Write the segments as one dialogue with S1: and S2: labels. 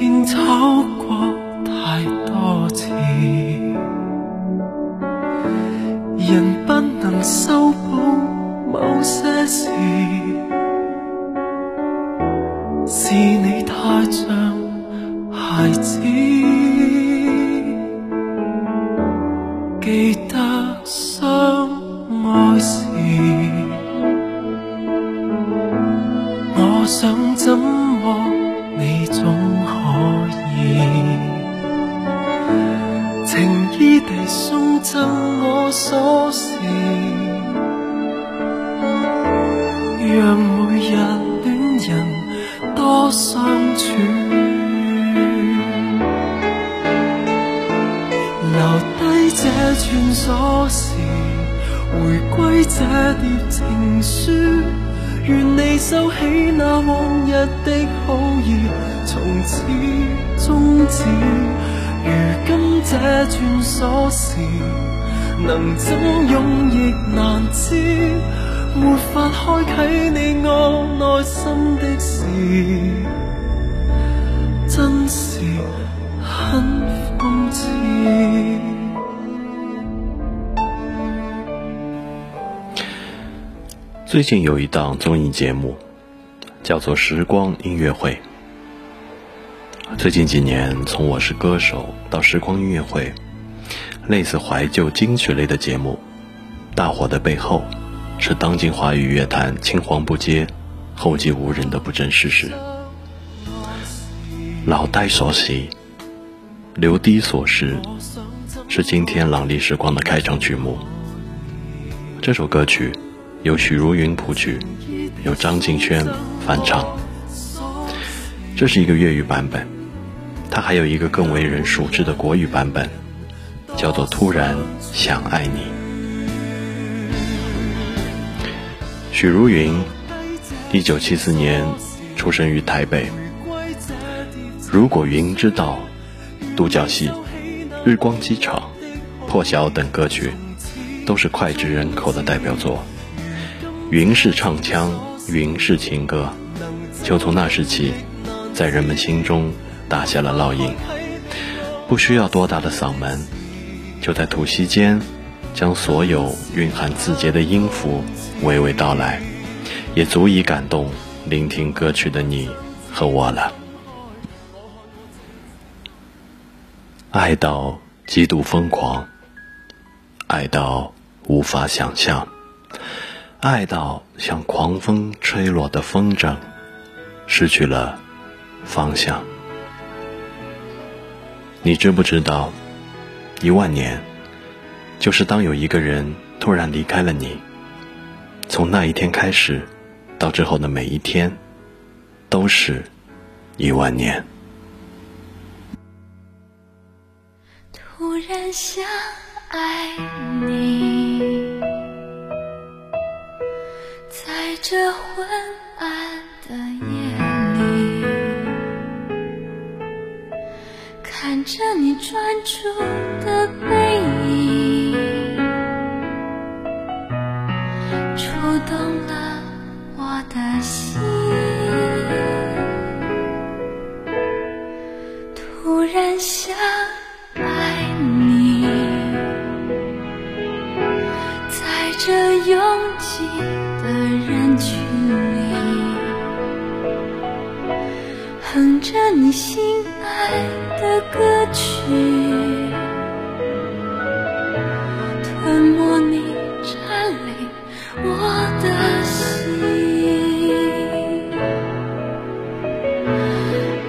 S1: 竟吵过太多次，人不能修补某些事，是你太像孩子。记得相爱时，我想怎么，你总。情意地送赠我锁匙，让每日恋人多相处。留低这串锁匙，回归这叠情书，愿你收起那往日的好意。从此终止如今这串锁匙能怎用亦难知没法开启你我内心的事真是很讽刺
S2: 最近有一档综艺节目叫做时光音乐会最近几年，从《我是歌手》到《时光音乐会》，类似怀旧金曲类的节目大火的背后，是当今华语乐坛青黄不接、后继无人的不争事实。老带所喜，流低所识，是今天朗丽时光的开场曲目。这首歌曲由许茹芸谱曲，由张敬轩翻唱，这是一个粤语版本。他还有一个更为人熟知的国语版本，叫做《突然想爱你》。许茹芸，一九七四年出生于台北。如果云知道，《独角戏》《日光机场》《破晓》等歌曲都是脍炙人口的代表作。云是唱腔，云是情歌，就从那时起，在人们心中。打下了烙印，不需要多大的嗓门，就在吐息间，将所有蕴含字节的音符娓娓道来，也足以感动聆听歌曲的你和我了。爱到极度疯狂，爱到无法想象，爱到像狂风吹落的风筝，失去了方向。你知不知道，一万年就是当有一个人突然离开了你，从那一天开始，到之后的每一天，都是一万年。
S3: 突然想爱你，在这昏。专注的背影，触动了我的心。突然想爱你，在这拥挤的人群里，哼着你心爱。的歌曲吞没你，占领我的心，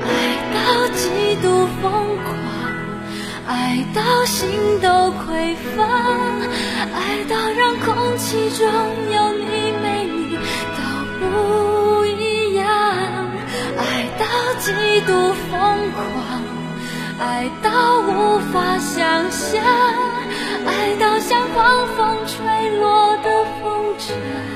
S3: 爱到极度疯狂，爱到心都匮乏，爱到让空气中有你没你都不一样，爱到极度疯狂。爱到无法想象，爱到像狂风吹落的风筝。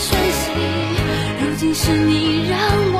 S3: 瞬息，如今是你让。